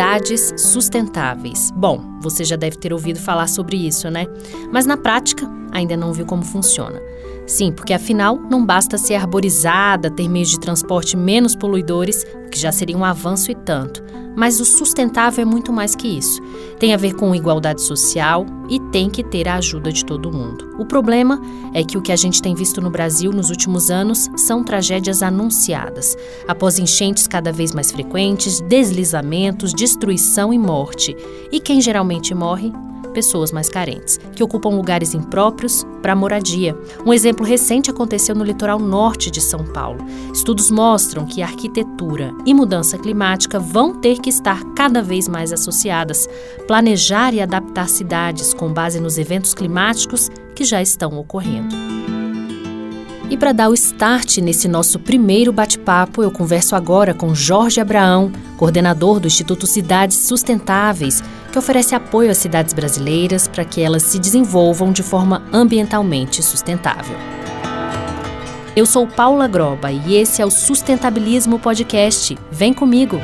Cidades sustentáveis. Bom, você já deve ter ouvido falar sobre isso, né? Mas na prática, ainda não viu como funciona. Sim, porque afinal não basta ser arborizada, ter meios de transporte menos poluidores, que já seria um avanço e tanto. Mas o sustentável é muito mais que isso. Tem a ver com igualdade social e tem que ter a ajuda de todo mundo. O problema é que o que a gente tem visto no Brasil nos últimos anos são tragédias anunciadas. Após enchentes cada vez mais frequentes, deslizamentos, destruição e morte. E quem geralmente morre pessoas mais carentes, que ocupam lugares impróprios para moradia. Um exemplo recente aconteceu no litoral norte de São Paulo. Estudos mostram que arquitetura e mudança climática vão ter que estar cada vez mais associadas. Planejar e adaptar cidades com base nos eventos climáticos que já estão ocorrendo. E para dar o start nesse nosso primeiro bate-papo, eu converso agora com Jorge Abraão, coordenador do Instituto Cidades Sustentáveis, que oferece apoio às cidades brasileiras para que elas se desenvolvam de forma ambientalmente sustentável. Eu sou Paula Groba e esse é o Sustentabilismo Podcast. Vem comigo!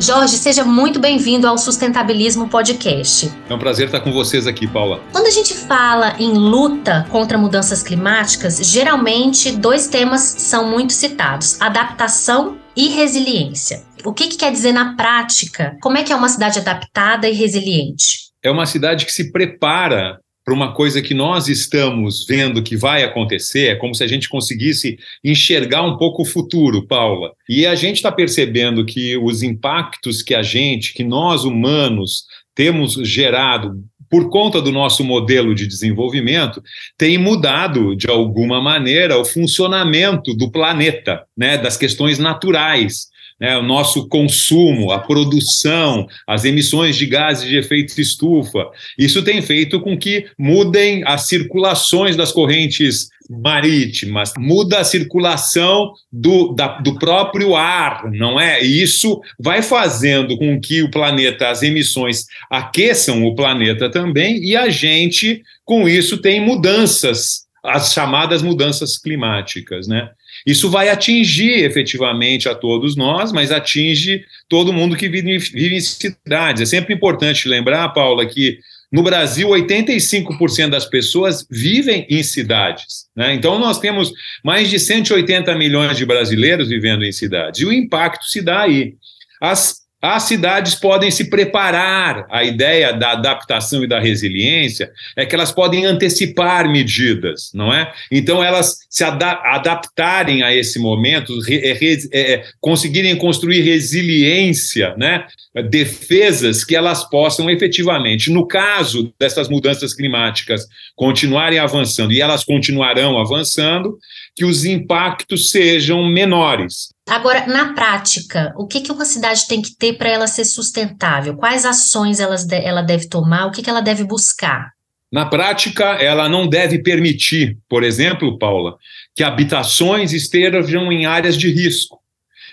Jorge, seja muito bem-vindo ao Sustentabilismo Podcast. É um prazer estar com vocês aqui, Paula. Quando a gente fala em luta contra mudanças climáticas, geralmente dois temas são muito citados: adaptação e resiliência. O que, que quer dizer na prática? Como é que é uma cidade adaptada e resiliente? É uma cidade que se prepara para uma coisa que nós estamos vendo que vai acontecer, é como se a gente conseguisse enxergar um pouco o futuro, Paula. E a gente está percebendo que os impactos que a gente, que nós humanos, temos gerado por conta do nosso modelo de desenvolvimento, tem mudado, de alguma maneira, o funcionamento do planeta, né, das questões naturais né, o nosso consumo, a produção, as emissões de gases de efeito estufa. Isso tem feito com que mudem as circulações das correntes marítimas, muda a circulação do, da, do próprio ar, não é? E isso vai fazendo com que o planeta, as emissões aqueçam o planeta também, e a gente, com isso, tem mudanças, as chamadas mudanças climáticas, né? Isso vai atingir efetivamente a todos nós, mas atinge todo mundo que vive, vive em cidades. É sempre importante lembrar, Paula, que no Brasil, 85% das pessoas vivem em cidades. Né? Então, nós temos mais de 180 milhões de brasileiros vivendo em cidades. E o impacto se dá aí. As as cidades podem se preparar. A ideia da adaptação e da resiliência é que elas podem antecipar medidas, não é? Então, elas se adaptarem a esse momento, é, é, é, conseguirem construir resiliência, né? defesas que elas possam efetivamente, no caso dessas mudanças climáticas, continuarem avançando, e elas continuarão avançando, que os impactos sejam menores. Agora, na prática, o que, que uma cidade tem que ter para ela ser sustentável? Quais ações elas de, ela deve tomar? O que, que ela deve buscar? Na prática, ela não deve permitir, por exemplo, Paula, que habitações estejam em áreas de risco.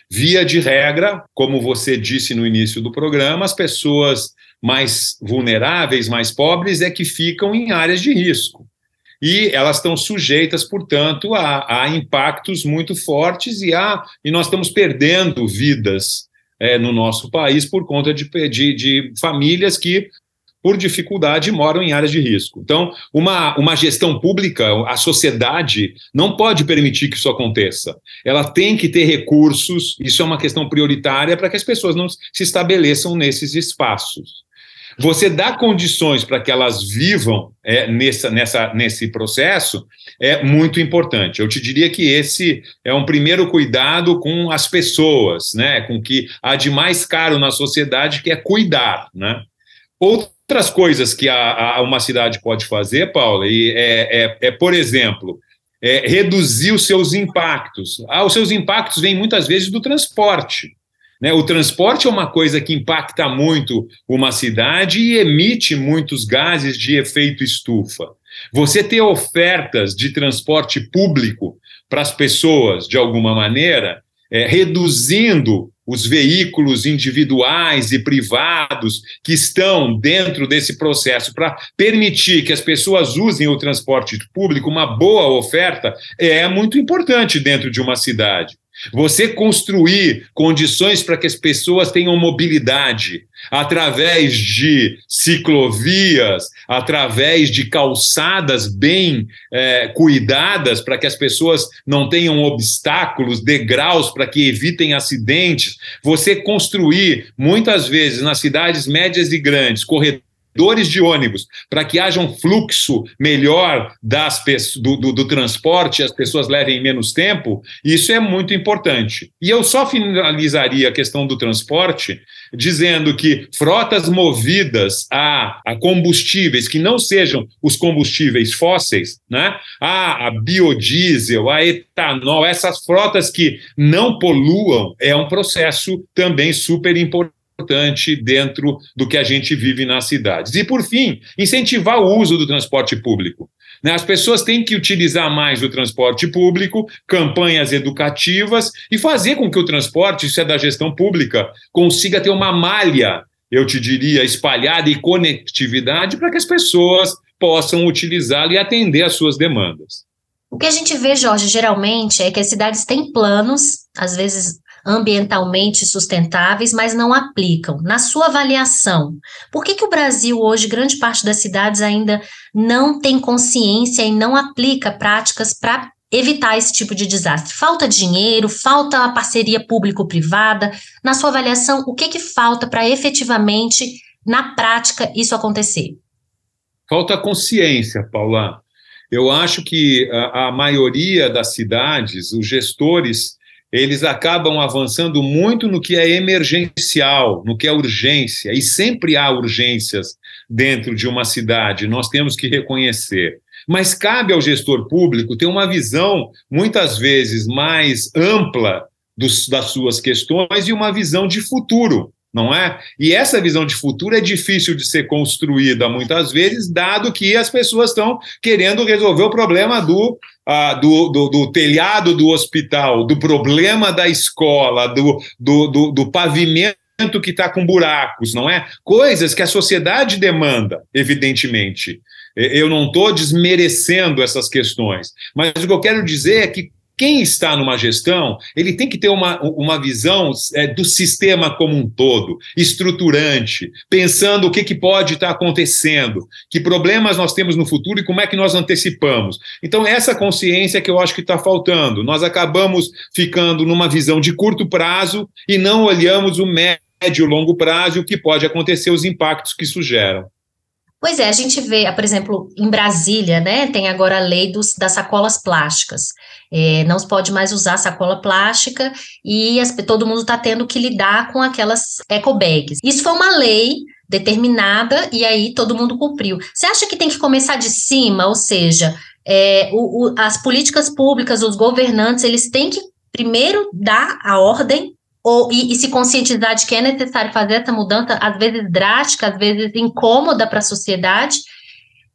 Via de regra, como você disse no início do programa, as pessoas mais vulneráveis, mais pobres, é que ficam em áreas de risco e elas estão sujeitas, portanto, a, a impactos muito fortes e, a, e nós estamos perdendo vidas é, no nosso país por conta de, de, de famílias que por dificuldade moram em áreas de risco. Então, uma, uma gestão pública, a sociedade, não pode permitir que isso aconteça. Ela tem que ter recursos, isso é uma questão prioritária para que as pessoas não se estabeleçam nesses espaços. Você dá condições para que elas vivam é, nessa, nessa, nesse processo é muito importante. Eu te diria que esse é um primeiro cuidado com as pessoas, né? com o que há de mais caro na sociedade, que é cuidar. Né? Outras coisas que a, a uma cidade pode fazer, Paula, e é, é, é por exemplo, é, reduzir os seus impactos. Ah, os seus impactos vêm muitas vezes do transporte. Né? O transporte é uma coisa que impacta muito uma cidade e emite muitos gases de efeito estufa. Você ter ofertas de transporte público para as pessoas, de alguma maneira, é, reduzindo os veículos individuais e privados que estão dentro desse processo para permitir que as pessoas usem o transporte público, uma boa oferta, é muito importante dentro de uma cidade. Você construir condições para que as pessoas tenham mobilidade através de ciclovias, através de calçadas bem é, cuidadas para que as pessoas não tenham obstáculos, degraus para que evitem acidentes. Você construir, muitas vezes, nas cidades médias e grandes, corredores corredores de ônibus, para que haja um fluxo melhor das, do, do, do transporte, as pessoas levem menos tempo, isso é muito importante. E eu só finalizaria a questão do transporte dizendo que frotas movidas a, a combustíveis que não sejam os combustíveis fósseis, né? a, a biodiesel, a etanol, essas frotas que não poluam, é um processo também super importante importante dentro do que a gente vive nas cidades. E, por fim, incentivar o uso do transporte público. Né? As pessoas têm que utilizar mais o transporte público, campanhas educativas e fazer com que o transporte, isso é da gestão pública, consiga ter uma malha, eu te diria, espalhada e conectividade para que as pessoas possam utilizá-lo e atender às suas demandas. O que a gente vê, Jorge, geralmente é que as cidades têm planos, às vezes ambientalmente sustentáveis, mas não aplicam. Na sua avaliação, por que, que o Brasil hoje, grande parte das cidades ainda não tem consciência e não aplica práticas para evitar esse tipo de desastre? Falta dinheiro, falta a parceria público-privada. Na sua avaliação, o que, que falta para efetivamente, na prática, isso acontecer? Falta consciência, Paula. Eu acho que a, a maioria das cidades, os gestores eles acabam avançando muito no que é emergencial, no que é urgência, e sempre há urgências dentro de uma cidade, nós temos que reconhecer. Mas cabe ao gestor público ter uma visão, muitas vezes, mais ampla dos, das suas questões e uma visão de futuro não é? E essa visão de futuro é difícil de ser construída muitas vezes, dado que as pessoas estão querendo resolver o problema do, ah, do, do, do, telhado do hospital, do problema da escola, do, do, do, do pavimento que está com buracos, não é? Coisas que a sociedade demanda, evidentemente. Eu não estou desmerecendo essas questões, mas o que eu quero dizer é que quem está numa gestão, ele tem que ter uma, uma visão é, do sistema como um todo, estruturante, pensando o que, que pode estar acontecendo, que problemas nós temos no futuro e como é que nós antecipamos. Então, essa consciência que eu acho que está faltando. Nós acabamos ficando numa visão de curto prazo e não olhamos o médio e longo prazo e o que pode acontecer, os impactos que isso gera. Pois é, a gente vê, por exemplo, em Brasília, né, tem agora a lei dos, das sacolas plásticas. É, não se pode mais usar sacola plástica e as, todo mundo está tendo que lidar com aquelas ecobags. Isso foi uma lei determinada e aí todo mundo cumpriu. Você acha que tem que começar de cima, ou seja, é, o, o, as políticas públicas, os governantes, eles têm que primeiro dar a ordem ou, e, e, se conscientizar de que é necessário fazer essa mudança, às vezes drástica, às vezes incômoda para a sociedade,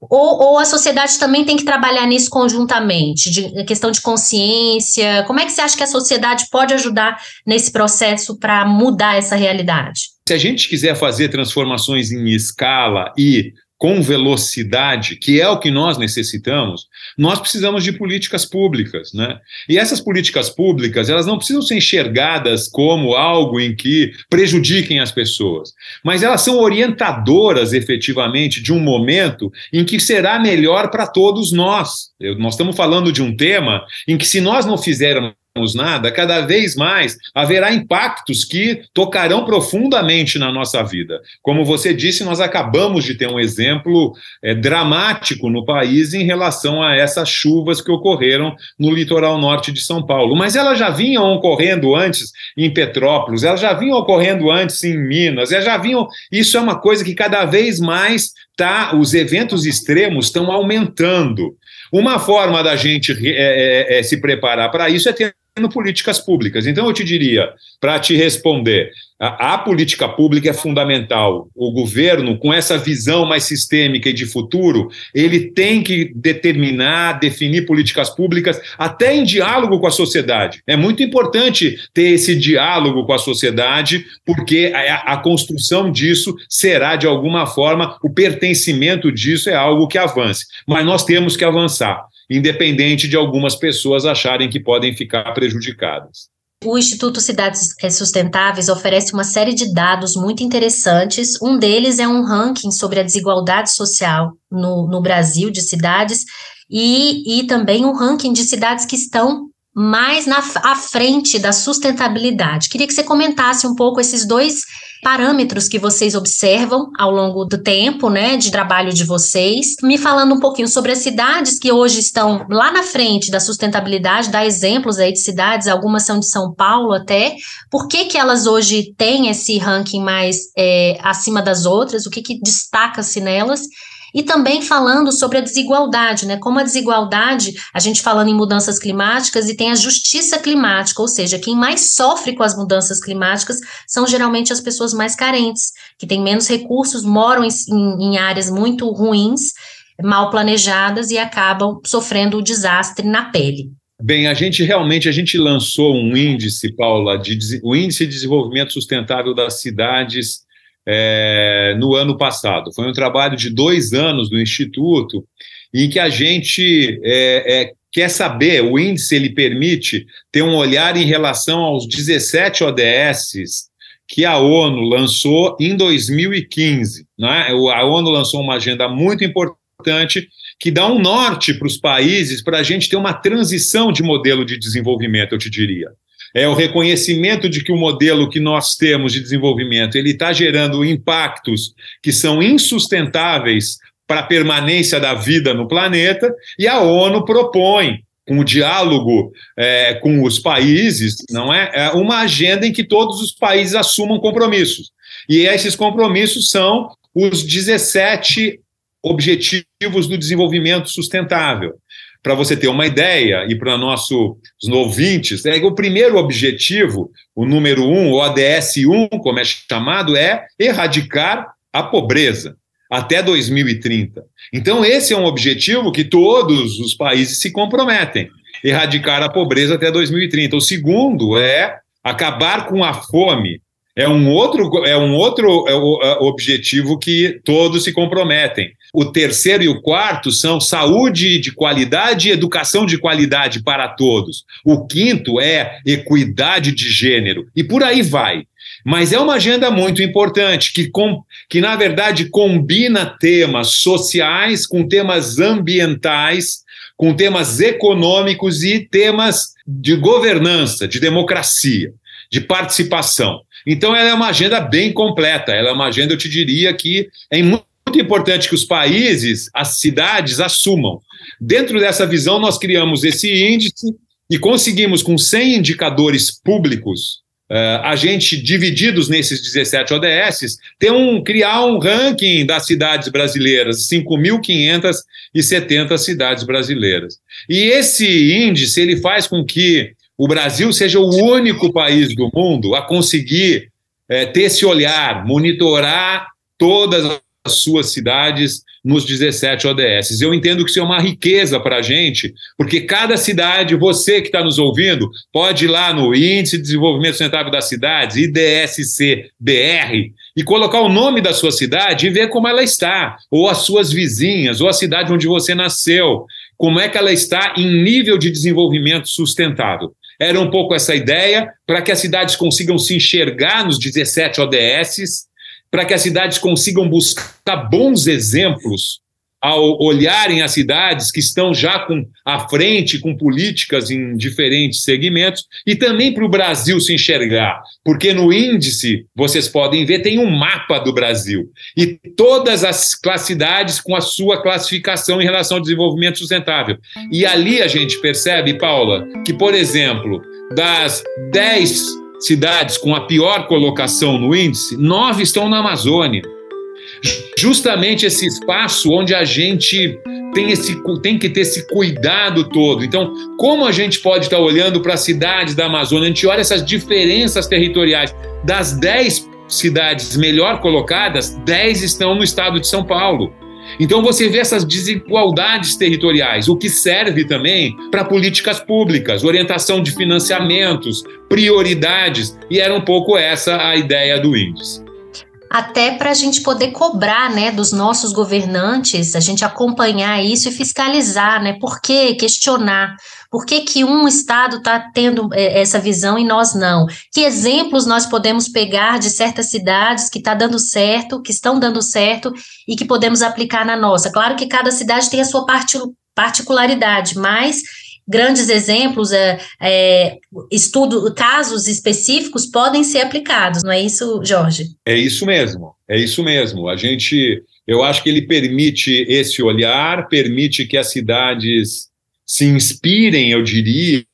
ou, ou, a sociedade também tem que trabalhar nisso conjuntamente, de questão de consciência? Como é que você acha que a sociedade pode ajudar nesse processo para mudar essa realidade? Se a gente quiser fazer transformações em escala e com velocidade, que é o que nós necessitamos, nós precisamos de políticas públicas, né? E essas políticas públicas, elas não precisam ser enxergadas como algo em que prejudiquem as pessoas, mas elas são orientadoras efetivamente de um momento em que será melhor para todos nós. Eu, nós estamos falando de um tema em que se nós não fizermos nada, cada vez mais haverá impactos que tocarão profundamente na nossa vida. Como você disse, nós acabamos de ter um exemplo é, dramático no país em relação a essas chuvas que ocorreram no litoral norte de São Paulo. Mas elas já vinham ocorrendo antes em Petrópolis, elas já vinham ocorrendo antes em Minas, elas já vinham. Isso é uma coisa que cada vez mais tá, os eventos extremos estão aumentando. Uma forma da gente é, é, é se preparar para isso é ter políticas públicas. Então, eu te diria, para te responder, a, a, política pública é fundamental. O governo, com essa visão mais sistêmica e de futuro, ele tem que determinar, definir políticas públicas, até em diálogo com a sociedade. É muito importante ter esse diálogo com a sociedade, porque a, a construção disso será, de alguma forma, o pertencimento disso é algo que avance. Mas nós temos que avançar independente de algumas pessoas acharem que podem ficar prejudicadas. O Instituto Cidades Sustentáveis oferece uma série de dados muito interessantes. Um deles é um ranking sobre a desigualdade social no, no Brasil de cidades e, e também um ranking de cidades que estão mais na, à frente da sustentabilidade. Queria que você comentasse um pouco esses dois parâmetros que vocês observam ao longo do tempo, né, de trabalho de vocês, me falando um pouquinho sobre as cidades que hoje estão lá na frente da sustentabilidade, dá exemplos aí de cidades, algumas são de São Paulo até, por que que elas hoje têm esse ranking mais é, acima das outras, o que que destaca-se nelas, e também falando sobre a desigualdade, né? Como a desigualdade, a gente falando em mudanças climáticas e tem a justiça climática, ou seja, quem mais sofre com as mudanças climáticas são geralmente as pessoas mais carentes, que têm menos recursos, moram em, em áreas muito ruins, mal planejadas e acabam sofrendo o desastre na pele. Bem, a gente realmente a gente lançou um índice, Paula, de, o índice de desenvolvimento sustentável das cidades é, no ano passado. Foi um trabalho de dois anos do Instituto, em que a gente é, é, quer saber, o índice ele permite ter um olhar em relação aos 17 ODSs que a ONU lançou em 2015. Né? A ONU lançou uma agenda muito importante que dá um norte para os países para a gente ter uma transição de modelo de desenvolvimento, eu te diria é o reconhecimento de que o modelo que nós temos de desenvolvimento ele está gerando impactos que são insustentáveis para a permanência da vida no planeta e a ONU propõe com o diálogo é, com os países, não é? é uma agenda em que todos os países assumam compromissos. E esses compromissos são os 17 Objetivos do Desenvolvimento Sustentável para você ter uma ideia, e para nossos ouvintes, é o primeiro objetivo, o número um, o ODS 1, como é chamado, é erradicar a pobreza até 2030. Então, esse é um objetivo que todos os países se comprometem, erradicar a pobreza até 2030. O segundo é acabar com a fome. É um outro, é um outro é objetivo que todos se comprometem. O terceiro e o quarto são saúde de qualidade e educação de qualidade para todos. O quinto é equidade de gênero. E por aí vai. Mas é uma agenda muito importante, que, com, que na verdade combina temas sociais com temas ambientais, com temas econômicos e temas de governança, de democracia, de participação. Então, ela é uma agenda bem completa. Ela é uma agenda, eu te diria, que é muito importante que os países, as cidades assumam. Dentro dessa visão, nós criamos esse índice e conseguimos, com 100 indicadores públicos, uh, a gente, divididos nesses 17 ODS, ter um, criar um ranking das cidades brasileiras, 5.570 cidades brasileiras. E esse índice ele faz com que o Brasil seja o único país do mundo a conseguir é, ter esse olhar, monitorar todas as suas cidades nos 17 ODS. Eu entendo que isso é uma riqueza para a gente, porque cada cidade, você que está nos ouvindo, pode ir lá no Índice de Desenvolvimento Sustentável das Cidades, IDSC-BR, e colocar o nome da sua cidade e ver como ela está, ou as suas vizinhas, ou a cidade onde você nasceu, como é que ela está em nível de desenvolvimento sustentável. Era um pouco essa ideia, para que as cidades consigam se enxergar nos 17 ODSs, para que as cidades consigam buscar bons exemplos ao olharem as cidades que estão já com à frente com políticas em diferentes segmentos e também para o Brasil se enxergar, porque no índice vocês podem ver tem um mapa do Brasil e todas as cidades com a sua classificação em relação ao desenvolvimento sustentável. E ali a gente percebe, Paula, que por exemplo, das 10 cidades com a pior colocação no índice, nove estão na Amazônia. Justamente esse espaço onde a gente tem, esse, tem que ter esse cuidado todo. Então, como a gente pode estar olhando para as cidades da Amazônia? A gente olha essas diferenças territoriais. Das dez cidades melhor colocadas, dez estão no estado de São Paulo. Então você vê essas desigualdades territoriais, o que serve também para políticas públicas, orientação de financiamentos, prioridades, e era um pouco essa a ideia do índice até para a gente poder cobrar né, dos nossos governantes, a gente acompanhar isso e fiscalizar, né? Por que questionar? Por que, que um estado está tendo é, essa visão e nós não? Que exemplos nós podemos pegar de certas cidades que está dando certo, que estão dando certo e que podemos aplicar na nossa? Claro que cada cidade tem a sua particularidade, mas grandes exemplos, é, é, estudo, casos específicos podem ser aplicados, não é isso, Jorge? É isso mesmo, é isso mesmo. A gente, eu acho que ele permite esse olhar, permite que as cidades se inspirem, eu diria,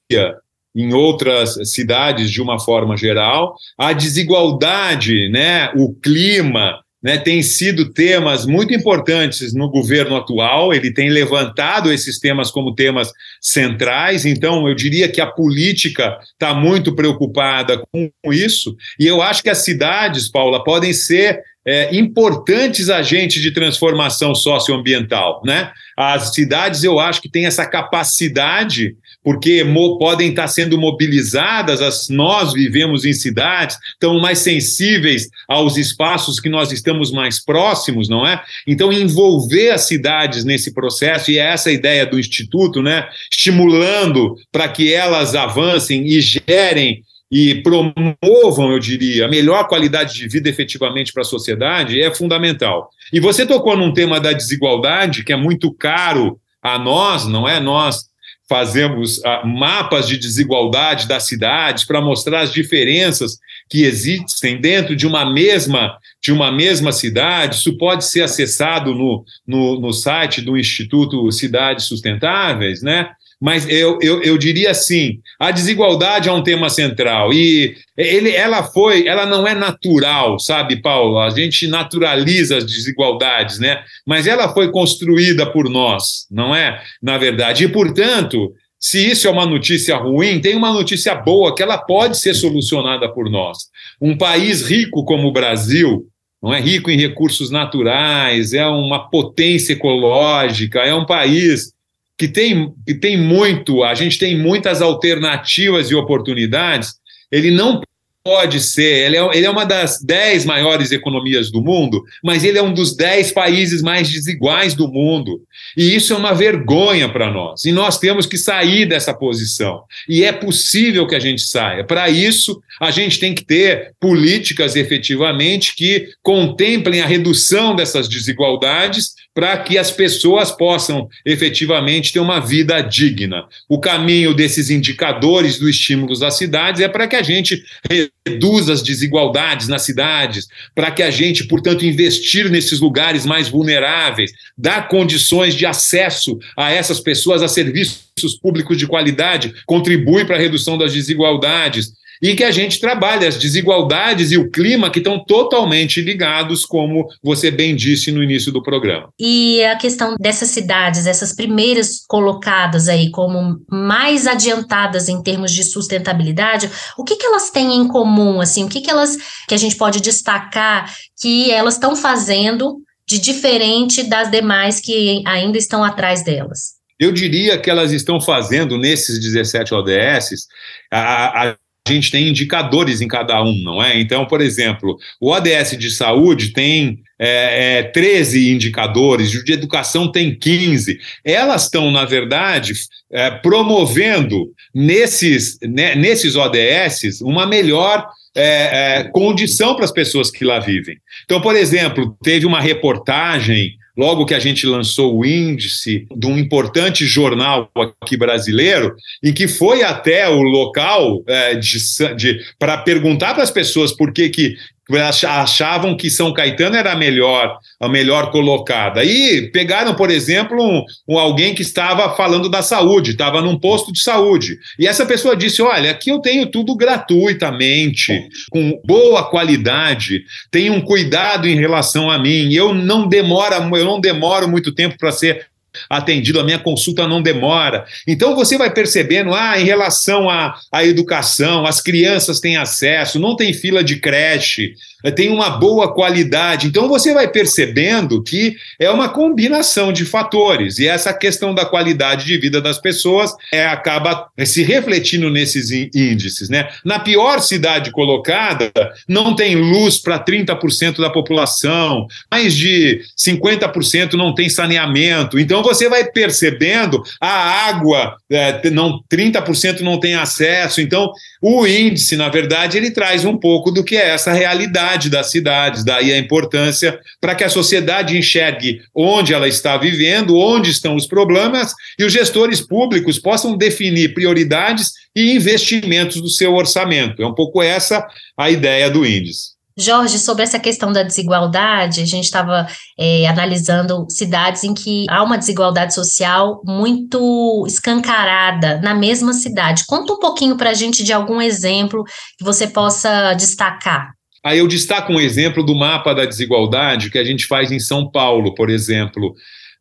em outras cidades de uma forma geral. A desigualdade, né, o clima, né, tem sido temas muito importantes no governo atual, ele tem levantado esses temas como temas centrais, então eu diria que a política está muito preocupada com isso, e eu acho que as cidades, Paula, podem ser é, importantes agentes de transformação socioambiental. Né? As cidades, eu acho que têm essa capacidade porque podem estar sendo mobilizadas, as, nós vivemos em cidades, estamos mais sensíveis aos espaços que nós estamos mais próximos, não é? Então, envolver as cidades nesse processo, e é essa a ideia do Instituto, né? Estimulando para que elas avancem e gerem e promovam, eu diria, a melhor qualidade de vida efetivamente para a sociedade é fundamental. E você tocou num tema da desigualdade, que é muito caro a nós, não é? Nós fazemos uh, mapas de desigualdade das cidades para mostrar as diferenças que existem dentro de uma mesma de uma mesma cidade. Isso pode ser acessado no, no, no site do Instituto Cidades Sustentáveis, né? Mas eu, eu, eu diria assim: a desigualdade é um tema central e ele, ela foi, ela não é natural, sabe, Paulo? A gente naturaliza as desigualdades, né? Mas ela foi construída por nós, não é? Na verdade, e portanto, se isso é uma notícia ruim, tem uma notícia boa que ela pode ser solucionada por nós. Um país rico como o Brasil, não é rico em recursos naturais, é uma potência ecológica, é um país que tem, que tem muito, a gente tem muitas alternativas e oportunidades, ele não pode ser, ele é, ele é uma das dez maiores economias do mundo, mas ele é um dos dez países mais desiguais do mundo. E isso é uma vergonha para nós. E nós temos que sair dessa posição. E é possível que a gente saia. Para isso, a gente tem que ter políticas efetivamente que contemplem a redução dessas desigualdades para que as pessoas possam efetivamente ter uma vida digna. O caminho desses indicadores do estímulo das cidades é para que a gente reduza as desigualdades nas cidades, para que a gente, portanto, investir nesses lugares mais vulneráveis, dar condições de acesso a essas pessoas a serviços públicos de qualidade, contribui para a redução das desigualdades e que a gente trabalhe as desigualdades e o clima que estão totalmente ligados, como você bem disse no início do programa. E a questão dessas cidades, essas primeiras colocadas aí como mais adiantadas em termos de sustentabilidade, o que, que elas têm em comum, assim, o que, que elas que a gente pode destacar que elas estão fazendo de diferente das demais que ainda estão atrás delas? Eu diria que elas estão fazendo nesses 17 ODS a, a a gente tem indicadores em cada um, não é? Então, por exemplo, o ODS de saúde tem é, é, 13 indicadores, o de educação tem 15. Elas estão, na verdade, é, promovendo nesses, né, nesses ODS uma melhor é, é, condição para as pessoas que lá vivem. Então, por exemplo, teve uma reportagem logo que a gente lançou o índice de um importante jornal aqui brasileiro, em que foi até o local é, de, de para perguntar para as pessoas por que, que achavam que São Caetano era a melhor, a melhor colocada. E pegaram, por exemplo, um, um, alguém que estava falando da saúde, estava num posto de saúde. E essa pessoa disse: Olha, aqui eu tenho tudo gratuitamente, com boa qualidade, tenho um cuidado em relação a mim. Eu não demora, eu não demoro muito tempo para ser atendido, a minha consulta não demora. Então você vai percebendo, ah, em relação à, à educação, as crianças têm acesso, não tem fila de creche, tem uma boa qualidade. Então você vai percebendo que é uma combinação de fatores e essa questão da qualidade de vida das pessoas é, acaba se refletindo nesses índices. Né? Na pior cidade colocada, não tem luz para 30% da população, mais de 50% não tem saneamento. Então você vai percebendo a água, é, não 30% não tem acesso. Então o índice, na verdade, ele traz um pouco do que é essa realidade das cidades, daí a importância para que a sociedade enxergue onde ela está vivendo, onde estão os problemas e os gestores públicos possam definir prioridades e investimentos do seu orçamento. É um pouco essa a ideia do índice. Jorge, sobre essa questão da desigualdade, a gente estava é, analisando cidades em que há uma desigualdade social muito escancarada na mesma cidade. Conta um pouquinho para a gente de algum exemplo que você possa destacar. Aí eu destaco um exemplo do mapa da desigualdade que a gente faz em São Paulo, por exemplo.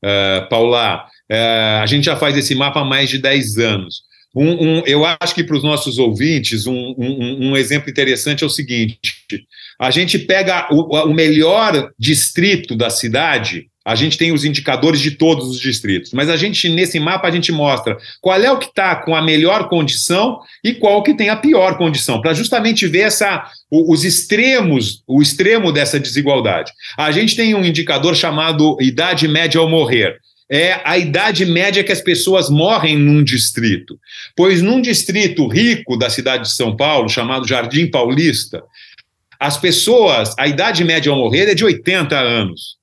Uh, Paula, uh, a gente já faz esse mapa há mais de 10 anos. Um, um, eu acho que para os nossos ouvintes, um, um, exemplo interessante é o seguinte: a gente pega o, o melhor distrito da cidade, a gente tem os indicadores de todos os distritos, mas a gente, nesse mapa, a gente mostra qual é o que está com a melhor condição e qual que tem a pior condição, para justamente ver essa, os extremos, o extremo dessa desigualdade. A gente tem um indicador chamado idade média ao morrer é a idade média que as pessoas morrem num distrito. Pois num distrito rico da cidade de São Paulo, chamado Jardim Paulista, as pessoas, a idade média ao morrer é de 80 anos.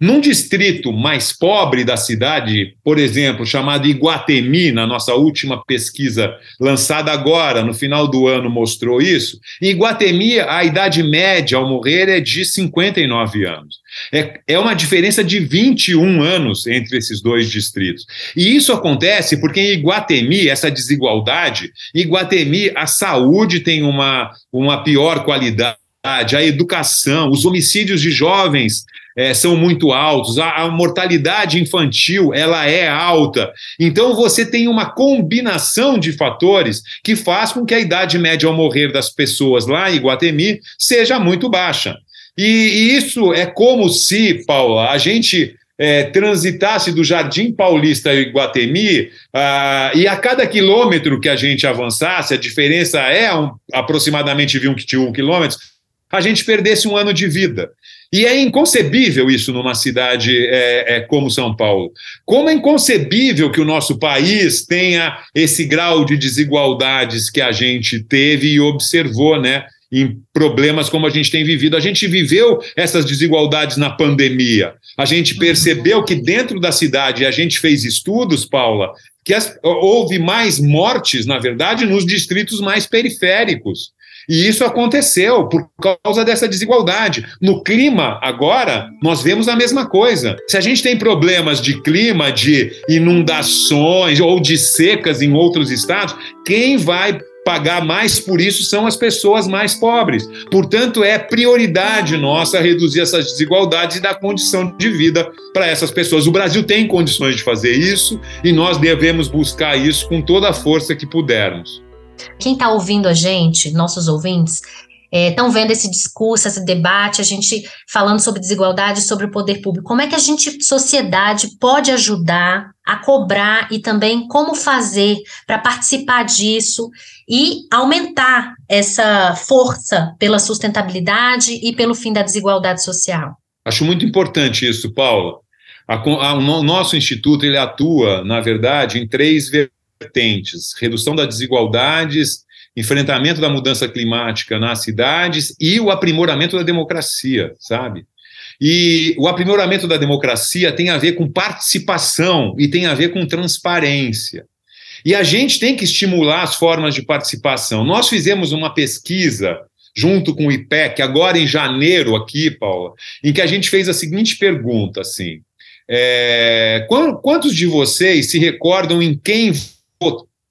Num distrito mais pobre da cidade, por exemplo, chamado Iguatemi, na nossa última pesquisa lançada agora, no final do ano, mostrou isso. Em Iguatemi, a idade média ao morrer é de 59 anos. É, é uma diferença de 21 anos entre esses dois distritos. E isso acontece porque em Iguatemi, essa desigualdade, em Iguatemi, a saúde tem uma, uma pior qualidade a educação, os homicídios de jovens é, são muito altos, a, a, mortalidade infantil ela é alta. Então você tem uma combinação de fatores que faz com que a idade média ao morrer das pessoas lá em Guatemi seja muito baixa. E, e isso é como se, Paula, a gente é, transitasse do Jardim Paulista e Guatemi, ah, e a cada quilômetro que a gente avançasse, a diferença é um, aproximadamente 21 quilômetros, a gente perdesse um ano de vida. E é inconcebível isso numa cidade é, é, como São Paulo. Como é inconcebível que o nosso país tenha esse grau de desigualdades que a gente teve e observou, né? Em problemas como a gente tem vivido. A gente viveu essas desigualdades na pandemia. A gente percebeu que dentro da cidade, a gente fez estudos, Paula, que as, houve mais mortes, na verdade, nos distritos mais periféricos. E isso aconteceu por causa dessa desigualdade. No clima, agora, nós vemos a mesma coisa. Se a gente tem problemas de clima, de inundações ou de secas em outros estados, quem vai pagar mais por isso são as pessoas mais pobres. Portanto, é prioridade nossa reduzir essas desigualdades e dar condição de vida para essas pessoas. O Brasil tem condições de fazer isso e nós devemos buscar isso com toda a força que pudermos. Quem está ouvindo a gente, nossos ouvintes, estão é, vendo esse discurso, esse debate, a gente falando sobre desigualdade, sobre o poder público. Como é que a gente, sociedade, pode ajudar a cobrar e também como fazer para participar disso e aumentar essa força pela sustentabilidade e pelo fim da desigualdade social? Acho muito importante isso, Paula. O nosso instituto ele atua, na verdade, em três vertentes: redução das desigualdades, enfrentamento da mudança climática nas cidades e o aprimoramento da democracia, sabe? E o aprimoramento da democracia tem a ver com participação e tem a ver com transparência. E a gente tem que estimular as formas de participação. Nós fizemos uma pesquisa junto com o IPEC, agora em janeiro aqui, Paula, em que a gente fez a seguinte pergunta, assim, é, quantos de vocês se recordam em quem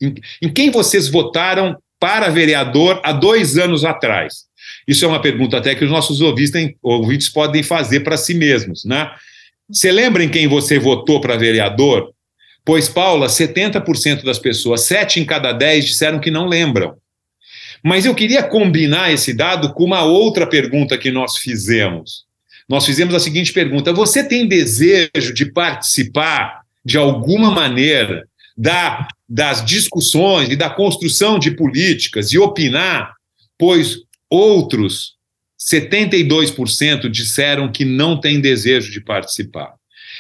em, em quem vocês votaram para vereador há dois anos atrás? Isso é uma pergunta até que os nossos ouvintes, ouvintes podem fazer para si mesmos, né? Você lembra em quem você votou para vereador? Pois, Paula, 70% das pessoas, 7 em cada 10, disseram que não lembram. Mas eu queria combinar esse dado com uma outra pergunta que nós fizemos. Nós fizemos a seguinte pergunta: você tem desejo de participar de alguma maneira da, das discussões e da construção de políticas e opinar? Pois outros 72% disseram que não têm desejo de participar.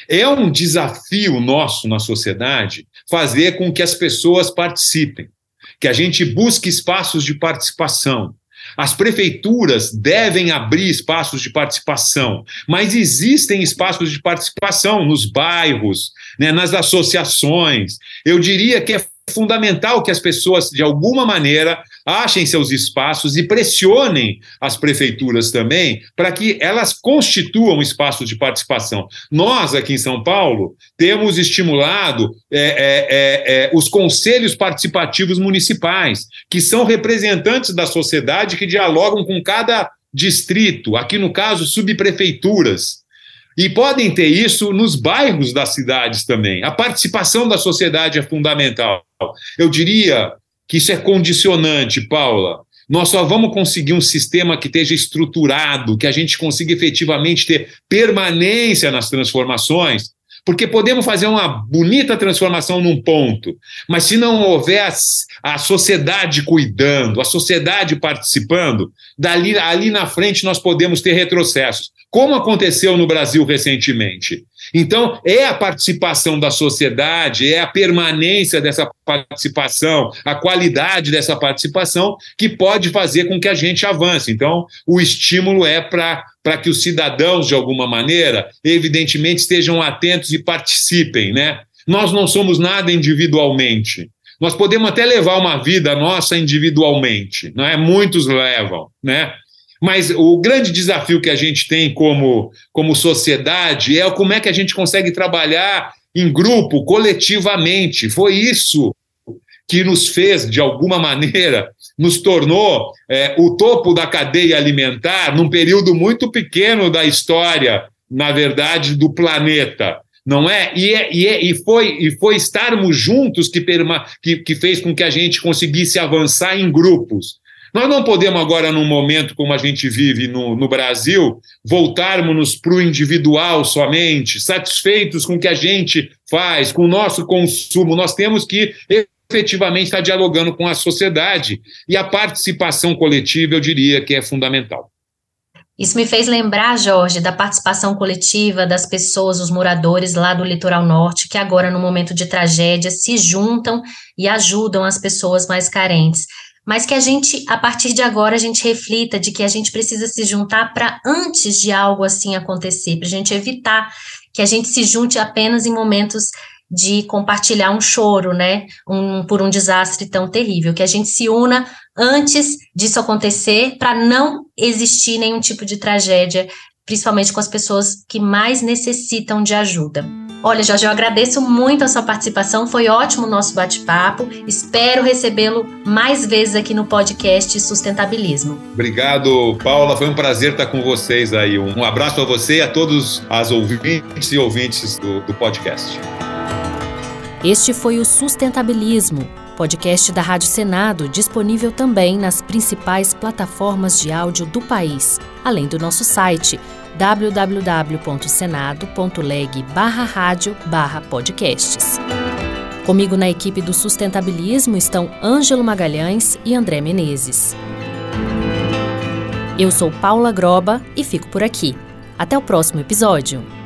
É um desafio nosso na sociedade fazer com que as pessoas participem, que a gente busque espaços de participação. As prefeituras devem abrir espaços de participação, mas existem espaços de participação nos bairros, né, nas associações. Eu diria que é fundamental que as pessoas, de alguma maneira, achem seus espaços e pressionem as prefeituras também para que elas constituam espaços de participação. Nós, aqui em São Paulo, temos estimulado é, é, é, é os conselhos participativos municipais, que são representantes da sociedade que dialogam com cada distrito, aqui no caso, subprefeituras. E podem ter isso nos bairros das cidades também. A participação da sociedade é fundamental. Eu diria que isso é condicionante, Paula. Nós só vamos conseguir um sistema que esteja estruturado, que a gente consiga efetivamente ter permanência nas transformações, porque podemos fazer uma bonita transformação num ponto, mas se não houver a, sociedade cuidando, a sociedade participando, dali ali na frente nós podemos ter retrocessos como aconteceu no Brasil recentemente. Então, é a participação da sociedade, é a permanência dessa participação, a qualidade dessa participação que pode fazer com que a gente avance. Então, o estímulo é para para que os cidadãos, de alguma maneira, evidentemente estejam atentos e participem, né? Nós não somos nada individualmente. Nós podemos até levar uma vida nossa individualmente, não é? Muitos levam, né? Mas o grande desafio que a gente tem como, como sociedade é como é que a gente consegue trabalhar em grupo, coletivamente. Foi isso que nos fez, de alguma maneira, nos tornou é, o topo da cadeia alimentar num período muito pequeno da história, na verdade, do planeta. Não é? E, é, e, é, e, foi, e foi estarmos juntos que, perma, que, que fez com que a gente conseguisse avançar em grupos. Nós não podemos agora, num momento como a gente vive no, no Brasil, voltarmos para o individual somente, satisfeitos com o que a gente faz, com o nosso consumo. Nós temos que efetivamente estar dialogando com a sociedade. E a participação coletiva, eu diria que é fundamental. Isso me fez lembrar, Jorge, da participação coletiva das pessoas, os moradores lá do litoral norte, que agora, no momento de tragédia, se juntam e ajudam as pessoas mais carentes mas que a gente, a partir de agora, a gente reflita de que a gente precisa se juntar para antes de algo assim acontecer, para a gente evitar que a gente se junte apenas em momentos de compartilhar um choro, né, um, por um desastre tão terrível, que a gente se una antes disso acontecer para não existir nenhum tipo de tragédia, principalmente com as pessoas que mais necessitam de ajuda. Olha, Jorge, eu agradeço muito a sua participação, foi ótimo o nosso bate-papo. Espero recebê-lo mais vezes aqui no podcast Sustentabilismo. Obrigado, Paula. Foi um prazer estar com vocês aí. Um abraço a você e a todos as ouvintes e ouvintes do, do podcast. Este foi o Sustentabilismo, podcast da Rádio Senado, disponível também nas principais plataformas de áudio do país, além do nosso site www.senado.leg barra rádio barra podcasts. Comigo na equipe do Sustentabilismo estão Ângelo Magalhães e André Menezes. Eu sou Paula Groba e fico por aqui. Até o próximo episódio.